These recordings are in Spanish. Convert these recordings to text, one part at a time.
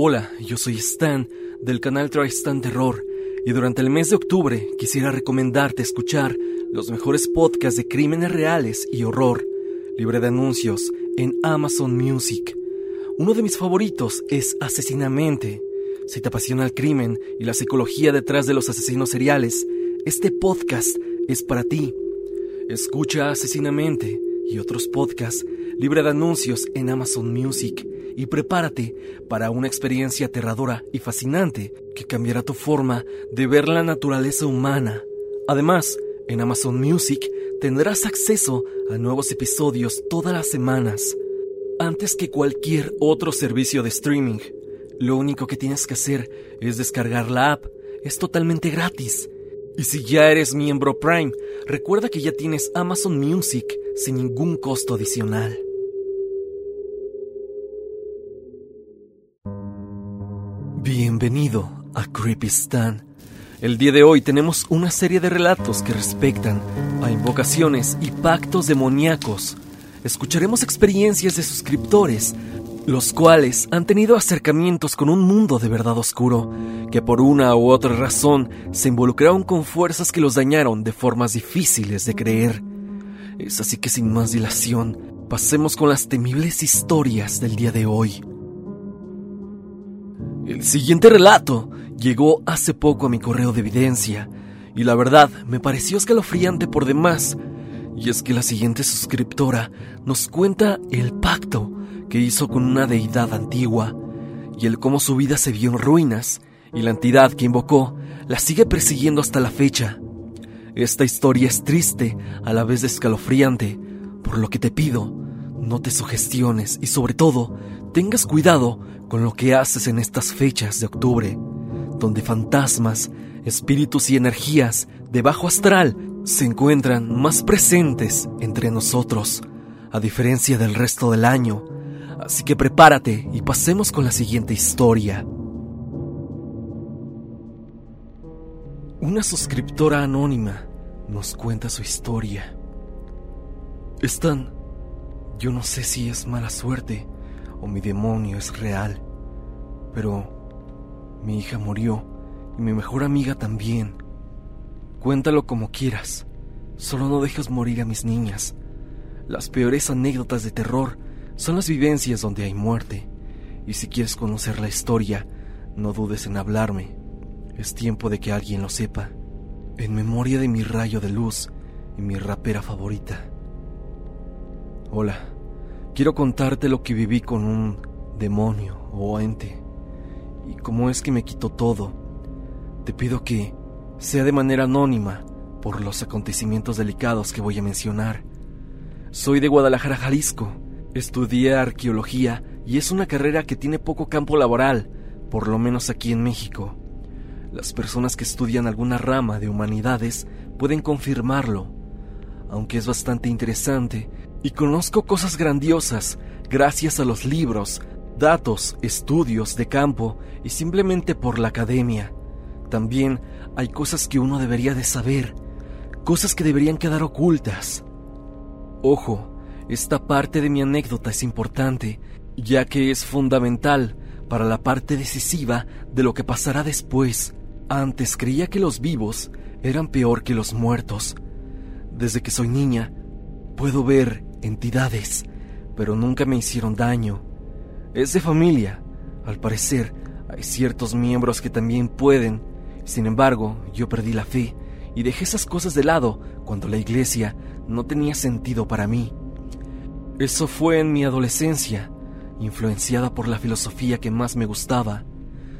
Hola, yo soy Stan del canal Tristan Terror y durante el mes de octubre quisiera recomendarte escuchar los mejores podcasts de crímenes reales y horror, libre de anuncios, en Amazon Music. Uno de mis favoritos es Asesinamente. Si te apasiona el crimen y la psicología detrás de los asesinos seriales, este podcast es para ti. Escucha Asesinamente y otros podcasts libre de anuncios en Amazon Music y prepárate para una experiencia aterradora y fascinante que cambiará tu forma de ver la naturaleza humana. Además, en Amazon Music tendrás acceso a nuevos episodios todas las semanas, antes que cualquier otro servicio de streaming. Lo único que tienes que hacer es descargar la app, es totalmente gratis. Y si ya eres miembro Prime, recuerda que ya tienes Amazon Music sin ningún costo adicional. Bienvenido a Creepy Stan. El día de hoy tenemos una serie de relatos que respectan a invocaciones y pactos demoníacos. Escucharemos experiencias de suscriptores, los cuales han tenido acercamientos con un mundo de verdad oscuro, que por una u otra razón se involucraron con fuerzas que los dañaron de formas difíciles de creer. Es así que sin más dilación, pasemos con las temibles historias del día de hoy. El siguiente relato llegó hace poco a mi correo de evidencia y la verdad me pareció escalofriante por demás. Y es que la siguiente suscriptora nos cuenta el pacto que hizo con una deidad antigua y el cómo su vida se vio en ruinas y la entidad que invocó la sigue persiguiendo hasta la fecha. Esta historia es triste a la vez escalofriante, por lo que te pido, no te sugestiones y sobre todo, tengas cuidado con lo que haces en estas fechas de octubre, donde fantasmas, espíritus y energías de bajo astral se encuentran más presentes entre nosotros, a diferencia del resto del año. Así que prepárate y pasemos con la siguiente historia. Una suscriptora anónima nos cuenta su historia. Están... Yo no sé si es mala suerte o mi demonio es real. Pero mi hija murió y mi mejor amiga también. Cuéntalo como quieras, solo no dejes morir a mis niñas. Las peores anécdotas de terror son las vivencias donde hay muerte. Y si quieres conocer la historia, no dudes en hablarme. Es tiempo de que alguien lo sepa. En memoria de mi rayo de luz y mi rapera favorita. Hola. Quiero contarte lo que viví con un demonio o ente y cómo es que me quitó todo. Te pido que sea de manera anónima por los acontecimientos delicados que voy a mencionar. Soy de Guadalajara, Jalisco. Estudié arqueología y es una carrera que tiene poco campo laboral, por lo menos aquí en México. Las personas que estudian alguna rama de humanidades pueden confirmarlo, aunque es bastante interesante y conozco cosas grandiosas gracias a los libros, datos, estudios de campo y simplemente por la academia. También hay cosas que uno debería de saber, cosas que deberían quedar ocultas. Ojo, esta parte de mi anécdota es importante, ya que es fundamental para la parte decisiva de lo que pasará después. Antes creía que los vivos eran peor que los muertos. Desde que soy niña, puedo ver entidades, pero nunca me hicieron daño. Es de familia. Al parecer, hay ciertos miembros que también pueden. Sin embargo, yo perdí la fe y dejé esas cosas de lado cuando la iglesia no tenía sentido para mí. Eso fue en mi adolescencia, influenciada por la filosofía que más me gustaba.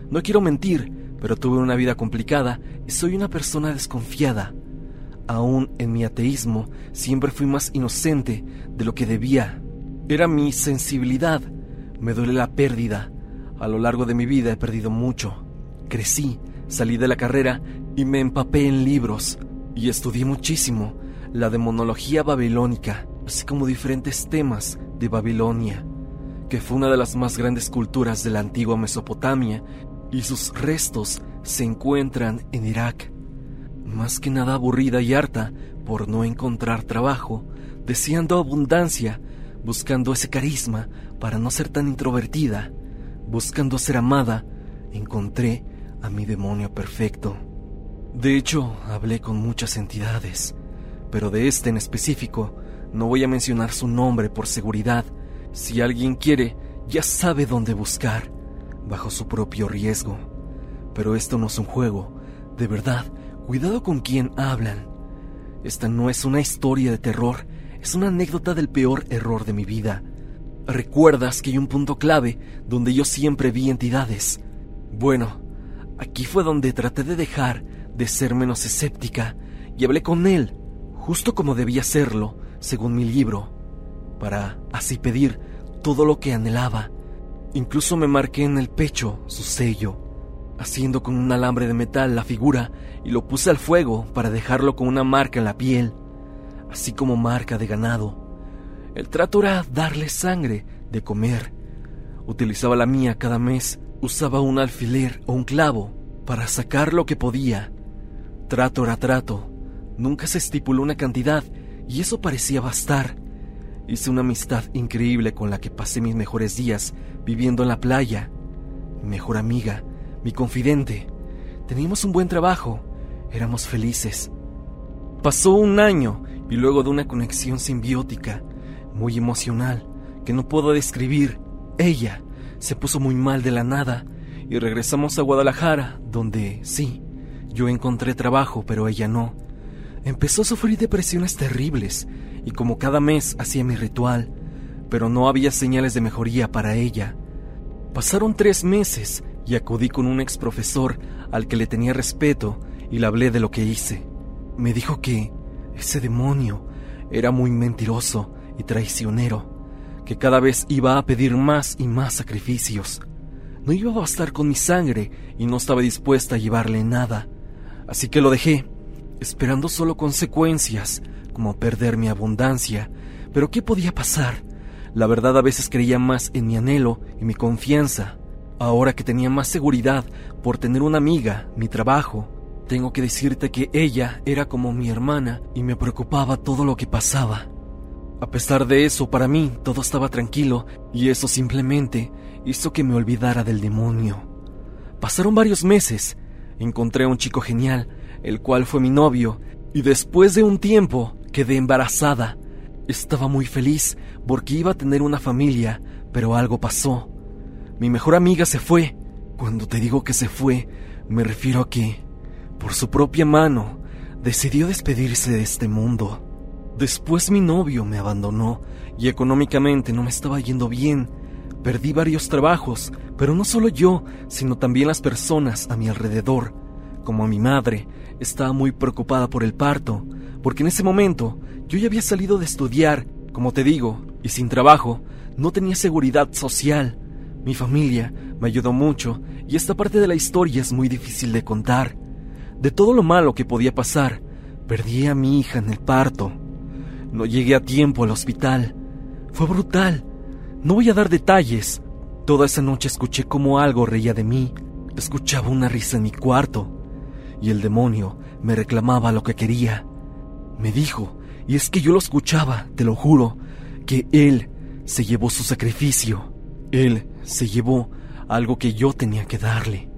No quiero mentir, pero tuve una vida complicada y soy una persona desconfiada. Aún en mi ateísmo, siempre fui más inocente de lo que debía. Era mi sensibilidad. Me duele la pérdida. A lo largo de mi vida he perdido mucho. Crecí, salí de la carrera y me empapé en libros. Y estudié muchísimo la demonología babilónica, así como diferentes temas de Babilonia, que fue una de las más grandes culturas de la antigua Mesopotamia, y sus restos se encuentran en Irak más que nada aburrida y harta por no encontrar trabajo, deseando abundancia, buscando ese carisma para no ser tan introvertida, buscando ser amada, encontré a mi demonio perfecto. De hecho, hablé con muchas entidades, pero de este en específico no voy a mencionar su nombre por seguridad. Si alguien quiere, ya sabe dónde buscar, bajo su propio riesgo. Pero esto no es un juego, de verdad, cuidado con quien hablan. Esta no es una historia de terror, es una anécdota del peor error de mi vida. ¿Recuerdas que hay un punto clave donde yo siempre vi entidades? Bueno, aquí fue donde traté de dejar de ser menos escéptica y hablé con él, justo como debía hacerlo, según mi libro, para así pedir todo lo que anhelaba. Incluso me marqué en el pecho su sello, haciendo con un alambre de metal la figura y lo puse al fuego para dejarlo con una marca en la piel, así como marca de ganado. El trato era darle sangre de comer. Utilizaba la mía cada mes, usaba un alfiler o un clavo para sacar lo que podía. Trato era trato. Nunca se estipuló una cantidad y eso parecía bastar. Hice una amistad increíble con la que pasé mis mejores días viviendo en la playa. Mi mejor amiga, mi confidente. Teníamos un buen trabajo, éramos felices. Pasó un año y luego de una conexión simbiótica, muy emocional, que no puedo describir. Ella se puso muy mal de la nada y regresamos a Guadalajara, donde sí, yo encontré trabajo, pero ella no. Empezó a sufrir depresiones terribles y como cada mes hacía mi ritual, pero no había señales de mejoría para ella. Pasaron tres meses y acudí con un ex profesor al que le tenía respeto y le hablé de lo que hice. Me dijo que ese demonio era muy mentiroso y traicionero, que cada vez iba a pedir más y más sacrificios. No iba a bastar con mi sangre y no estaba dispuesta a llevarle nada. Así que lo dejé, esperando solo consecuencias, como perder mi abundancia. Pero ¿qué podía pasar? La verdad a veces creía más en mi anhelo y mi confianza. Ahora que tenía más seguridad por tener una amiga, mi trabajo, tengo que decirte que ella era como mi hermana y me preocupaba todo lo que pasaba. A pesar de eso, para mí todo estaba tranquilo y eso simplemente hizo que me olvidara del demonio. Pasaron varios meses, encontré a un chico genial, el cual fue mi novio, y después de un tiempo quedé embarazada. Estaba muy feliz porque iba a tener una familia, pero algo pasó. Mi mejor amiga se fue. Cuando te digo que se fue, me refiero a que, por su propia mano, decidió despedirse de este mundo. Después mi novio me abandonó y económicamente no me estaba yendo bien. Perdí varios trabajos, pero no solo yo, sino también las personas a mi alrededor. Como mi madre, estaba muy preocupada por el parto, porque en ese momento yo ya había salido de estudiar, como te digo, y sin trabajo, no tenía seguridad social. Mi familia me ayudó mucho y esta parte de la historia es muy difícil de contar. De todo lo malo que podía pasar, perdí a mi hija en el parto. No llegué a tiempo al hospital. Fue brutal. No voy a dar detalles. Toda esa noche escuché como algo reía de mí. Escuchaba una risa en mi cuarto. Y el demonio me reclamaba lo que quería. Me dijo, y es que yo lo escuchaba, te lo juro, que él se llevó su sacrificio. Él se llevó algo que yo tenía que darle.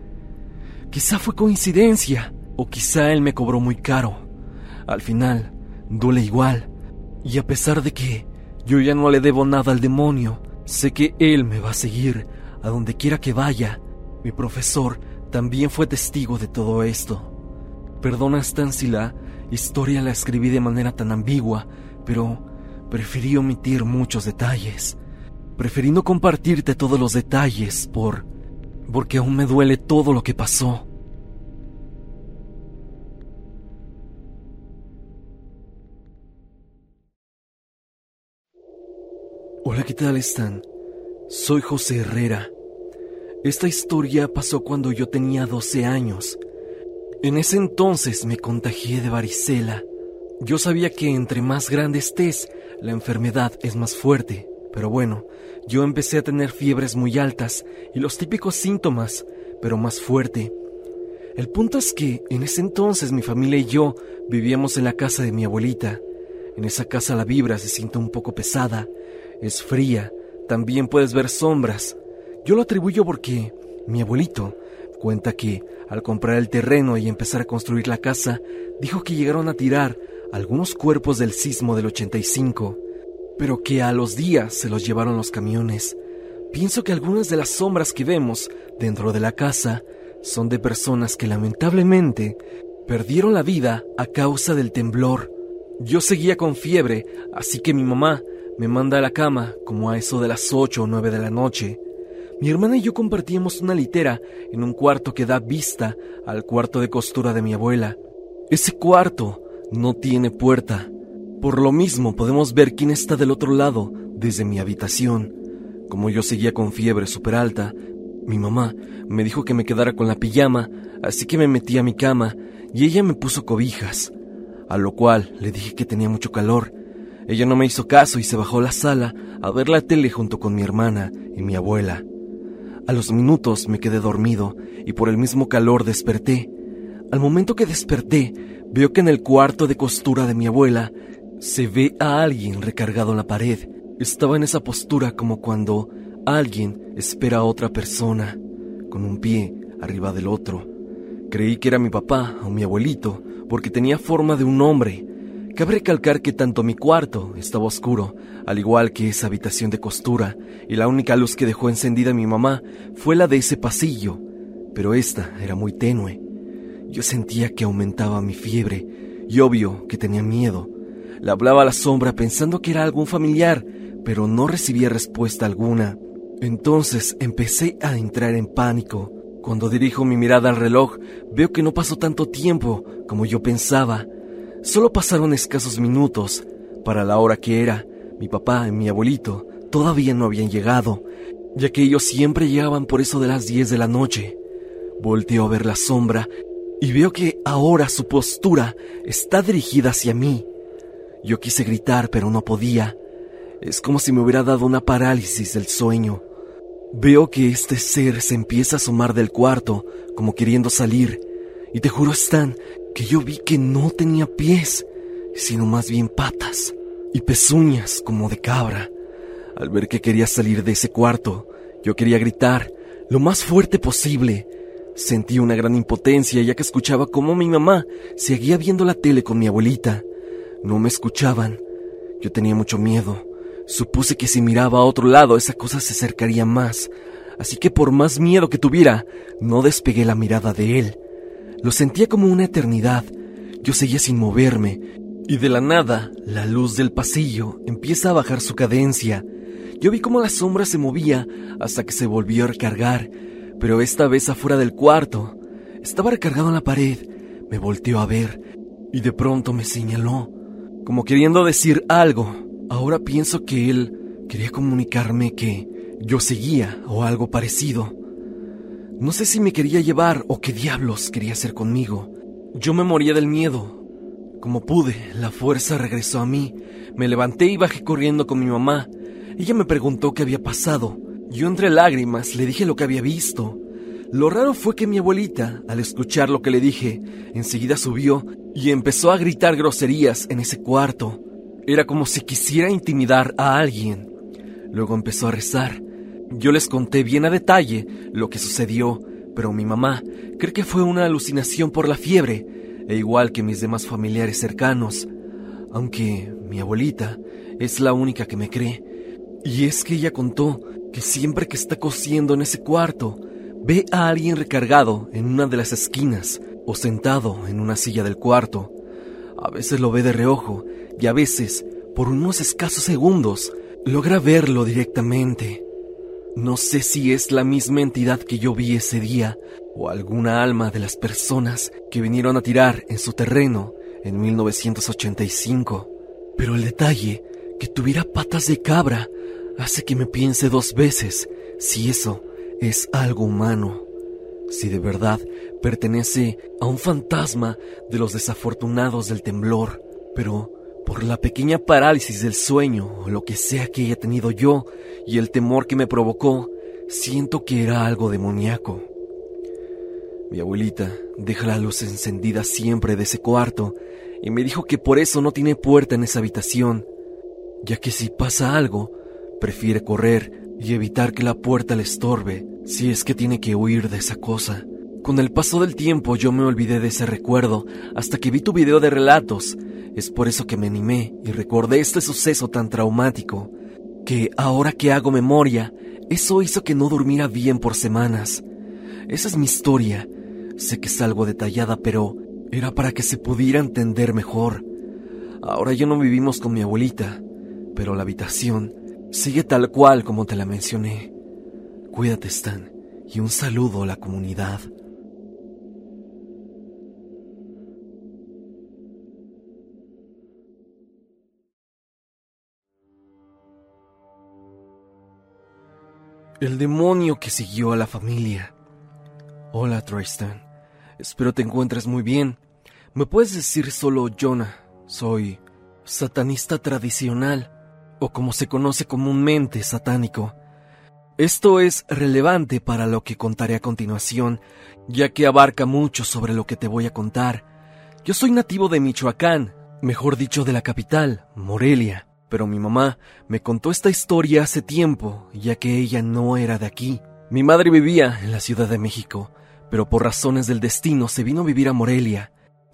Quizá fue coincidencia, o quizá él me cobró muy caro. Al final, duele igual. Y a pesar de que yo ya no le debo nada al demonio, sé que él me va a seguir a donde quiera que vaya. Mi profesor también fue testigo de todo esto. Perdona Stan si la historia la escribí de manera tan ambigua, pero preferí omitir muchos detalles. Preferí no compartirte todos los detalles por... porque aún me duele todo lo que pasó. Hola, ¿qué tal están? Soy José Herrera. Esta historia pasó cuando yo tenía 12 años. En ese entonces me contagié de varicela. Yo sabía que entre más grande estés, la enfermedad es más fuerte. Pero bueno, yo empecé a tener fiebres muy altas y los típicos síntomas, pero más fuerte. El punto es que en ese entonces mi familia y yo vivíamos en la casa de mi abuelita. En esa casa la vibra se siente un poco pesada es fría, también puedes ver sombras. Yo lo atribuyo porque mi abuelito cuenta que al comprar el terreno y empezar a construir la casa, dijo que llegaron a tirar algunos cuerpos del sismo del 85, pero que a los días se los llevaron los camiones. Pienso que algunas de las sombras que vemos dentro de la casa son de personas que lamentablemente perdieron la vida a causa del temblor. Yo seguía con fiebre, así que mi mamá me manda a la cama como a eso de las 8 o 9 de la noche. Mi hermana y yo compartíamos una litera en un cuarto que da vista al cuarto de costura de mi abuela. Ese cuarto no tiene puerta. Por lo mismo podemos ver quién está del otro lado desde mi habitación. Como yo seguía con fiebre súper alta, mi mamá me dijo que me quedara con la pijama, así que me metí a mi cama y ella me puso cobijas, a lo cual le dije que tenía mucho calor. Ella no me hizo caso y se bajó a la sala a ver la tele junto con mi hermana y mi abuela. A los minutos me quedé dormido y por el mismo calor desperté. Al momento que desperté, veo que en el cuarto de costura de mi abuela se ve a alguien recargado en la pared. Estaba en esa postura como cuando alguien espera a otra persona, con un pie arriba del otro. Creí que era mi papá o mi abuelito, porque tenía forma de un hombre. Cabe recalcar que tanto mi cuarto estaba oscuro, al igual que esa habitación de costura, y la única luz que dejó encendida mi mamá fue la de ese pasillo, pero esta era muy tenue. Yo sentía que aumentaba mi fiebre, y obvio que tenía miedo. Le hablaba a la sombra pensando que era algún familiar, pero no recibía respuesta alguna. Entonces empecé a entrar en pánico. Cuando dirijo mi mirada al reloj, veo que no pasó tanto tiempo como yo pensaba. Solo pasaron escasos minutos. Para la hora que era, mi papá y mi abuelito todavía no habían llegado, ya que ellos siempre llegaban por eso de las 10 de la noche. Volteo a ver la sombra y veo que ahora su postura está dirigida hacia mí. Yo quise gritar, pero no podía. Es como si me hubiera dado una parálisis del sueño. Veo que este ser se empieza a asomar del cuarto, como queriendo salir, y te juro, Stan, que yo vi que no tenía pies, sino más bien patas y pezuñas como de cabra. Al ver que quería salir de ese cuarto, yo quería gritar lo más fuerte posible. Sentí una gran impotencia ya que escuchaba cómo mi mamá seguía viendo la tele con mi abuelita. No me escuchaban. Yo tenía mucho miedo. Supuse que si miraba a otro lado esa cosa se acercaría más, así que por más miedo que tuviera, no despegué la mirada de él. Lo sentía como una eternidad. Yo seguía sin moverme, y de la nada, la luz del pasillo empieza a bajar su cadencia. Yo vi cómo la sombra se movía hasta que se volvió a recargar, pero esta vez afuera del cuarto. Estaba recargado en la pared. Me volteó a ver, y de pronto me señaló, como queriendo decir algo. Ahora pienso que él quería comunicarme que yo seguía o algo parecido. No sé si me quería llevar o qué diablos quería hacer conmigo. Yo me moría del miedo. Como pude, la fuerza regresó a mí. Me levanté y bajé corriendo con mi mamá. Ella me preguntó qué había pasado. Yo entre lágrimas le dije lo que había visto. Lo raro fue que mi abuelita, al escuchar lo que le dije, enseguida subió y empezó a gritar groserías en ese cuarto. Era como si quisiera intimidar a alguien. Luego empezó a rezar. Yo les conté bien a detalle lo que sucedió, pero mi mamá cree que fue una alucinación por la fiebre, e igual que mis demás familiares cercanos, aunque mi abuelita es la única que me cree. Y es que ella contó que siempre que está cosiendo en ese cuarto, ve a alguien recargado en una de las esquinas o sentado en una silla del cuarto. A veces lo ve de reojo y a veces, por unos escasos segundos, logra verlo directamente. No sé si es la misma entidad que yo vi ese día o alguna alma de las personas que vinieron a tirar en su terreno en 1985, pero el detalle que tuviera patas de cabra hace que me piense dos veces si eso es algo humano, si de verdad pertenece a un fantasma de los desafortunados del temblor, pero por la pequeña parálisis del sueño o lo que sea que haya tenido yo y el temor que me provocó, siento que era algo demoníaco. Mi abuelita deja la luz encendida siempre de ese cuarto y me dijo que por eso no tiene puerta en esa habitación, ya que si pasa algo, prefiere correr y evitar que la puerta le estorbe si es que tiene que huir de esa cosa. Con el paso del tiempo yo me olvidé de ese recuerdo hasta que vi tu video de relatos. Es por eso que me animé y recordé este suceso tan traumático, que ahora que hago memoria, eso hizo que no durmiera bien por semanas. Esa es mi historia. Sé que es algo detallada, pero era para que se pudiera entender mejor. Ahora ya no vivimos con mi abuelita, pero la habitación sigue tal cual como te la mencioné. Cuídate, Stan, y un saludo a la comunidad. El demonio que siguió a la familia. Hola, Tristan. Espero te encuentres muy bien. ¿Me puedes decir solo Jonah? Soy satanista tradicional, o como se conoce comúnmente, satánico. Esto es relevante para lo que contaré a continuación, ya que abarca mucho sobre lo que te voy a contar. Yo soy nativo de Michoacán, mejor dicho de la capital, Morelia, pero mi mamá me contó esta historia hace tiempo, ya que ella no era de aquí. Mi madre vivía en la Ciudad de México, pero por razones del destino se vino a vivir a Morelia.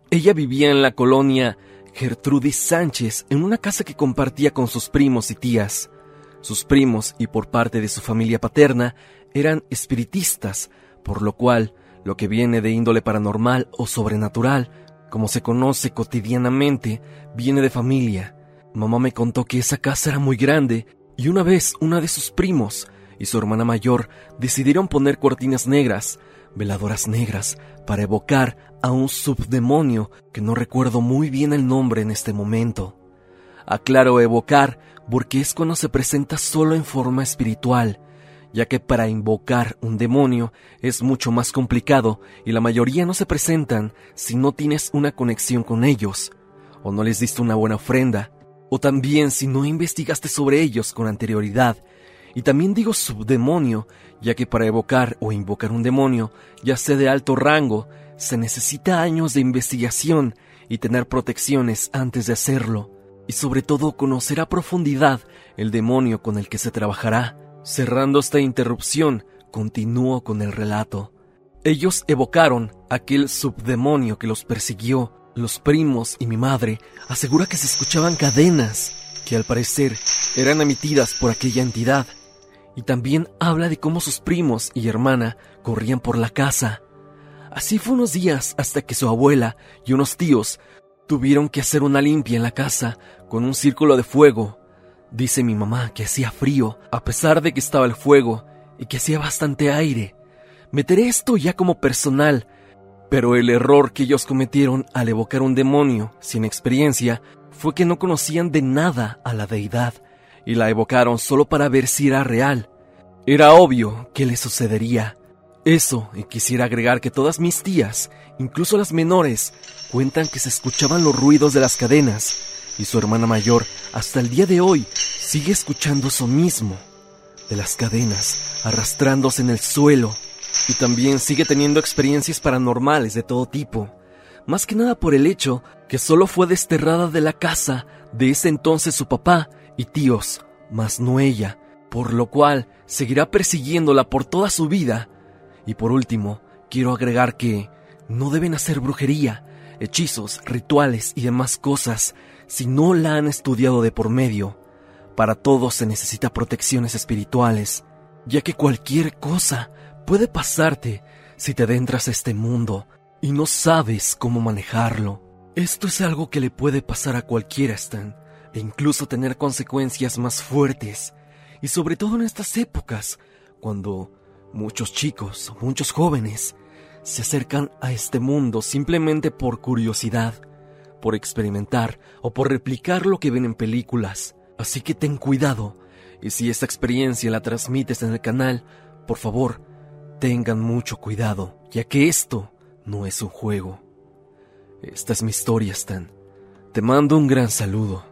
Ella vivía en la colonia Gertrudis Sánchez en una casa que compartía con sus primos y tías. Sus primos y por parte de su familia paterna eran espiritistas, por lo cual lo que viene de índole paranormal o sobrenatural, como se conoce cotidianamente, viene de familia. Mamá me contó que esa casa era muy grande y una vez una de sus primos y su hermana mayor decidieron poner cortinas negras veladoras negras para evocar a un subdemonio que no recuerdo muy bien el nombre en este momento. Aclaro evocar porque es cuando se presenta solo en forma espiritual, ya que para invocar un demonio es mucho más complicado y la mayoría no se presentan si no tienes una conexión con ellos, o no les diste una buena ofrenda, o también si no investigaste sobre ellos con anterioridad. Y también digo subdemonio, ya que para evocar o invocar un demonio, ya sea de alto rango, se necesita años de investigación y tener protecciones antes de hacerlo, y sobre todo conocer a profundidad el demonio con el que se trabajará. Cerrando esta interrupción, continúo con el relato. Ellos evocaron aquel subdemonio que los persiguió. Los primos y mi madre asegura que se escuchaban cadenas que al parecer eran emitidas por aquella entidad y también habla de cómo sus primos y hermana corrían por la casa. Así fue unos días hasta que su abuela y unos tíos tuvieron que hacer una limpia en la casa con un círculo de fuego. Dice mi mamá que hacía frío, a pesar de que estaba el fuego y que hacía bastante aire. Meteré esto ya como personal, pero el error que ellos cometieron al evocar un demonio sin experiencia fue que no conocían de nada a la deidad y la evocaron solo para ver si era real. Era obvio que le sucedería. Eso, y quisiera agregar que todas mis tías, incluso las menores, cuentan que se escuchaban los ruidos de las cadenas, y su hermana mayor, hasta el día de hoy, sigue escuchando eso mismo, de las cadenas, arrastrándose en el suelo, y también sigue teniendo experiencias paranormales de todo tipo, más que nada por el hecho que solo fue desterrada de la casa de ese entonces su papá y tíos, mas no ella, por lo cual seguirá persiguiéndola por toda su vida. Y por último, quiero agregar que no deben hacer brujería, hechizos, rituales y demás cosas si no la han estudiado de por medio. Para todos se necesita protecciones espirituales, ya que cualquier cosa puede pasarte si te adentras a este mundo y no sabes cómo manejarlo. Esto es algo que le puede pasar a cualquiera, Stan e incluso tener consecuencias más fuertes, y sobre todo en estas épocas, cuando muchos chicos, muchos jóvenes, se acercan a este mundo simplemente por curiosidad, por experimentar o por replicar lo que ven en películas. Así que ten cuidado, y si esta experiencia la transmites en el canal, por favor, tengan mucho cuidado, ya que esto no es un juego. Esta es mi historia, Stan. Te mando un gran saludo.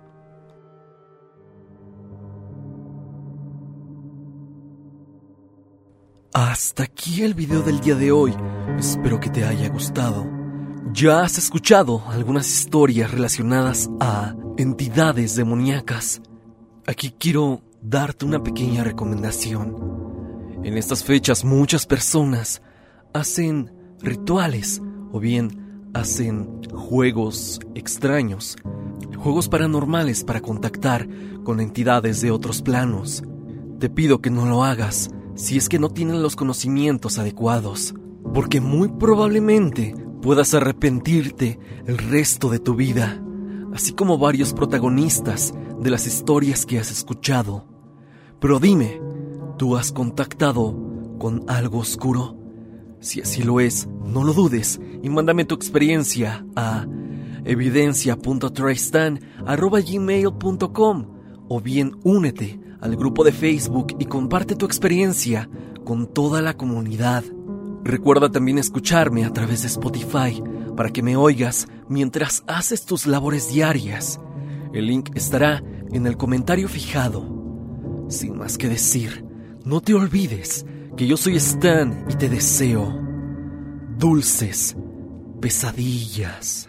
Hasta aquí el video del día de hoy. Espero que te haya gustado. Ya has escuchado algunas historias relacionadas a entidades demoníacas. Aquí quiero darte una pequeña recomendación. En estas fechas muchas personas hacen rituales o bien hacen juegos extraños, juegos paranormales para contactar con entidades de otros planos. Te pido que no lo hagas si es que no tienen los conocimientos adecuados, porque muy probablemente puedas arrepentirte el resto de tu vida, así como varios protagonistas de las historias que has escuchado. Pero dime, ¿tú has contactado con algo oscuro? Si así lo es, no lo dudes y mándame tu experiencia a evidencia.tristan.gmail.com o bien únete al grupo de Facebook y comparte tu experiencia con toda la comunidad. Recuerda también escucharme a través de Spotify para que me oigas mientras haces tus labores diarias. El link estará en el comentario fijado. Sin más que decir, no te olvides que yo soy Stan y te deseo dulces pesadillas.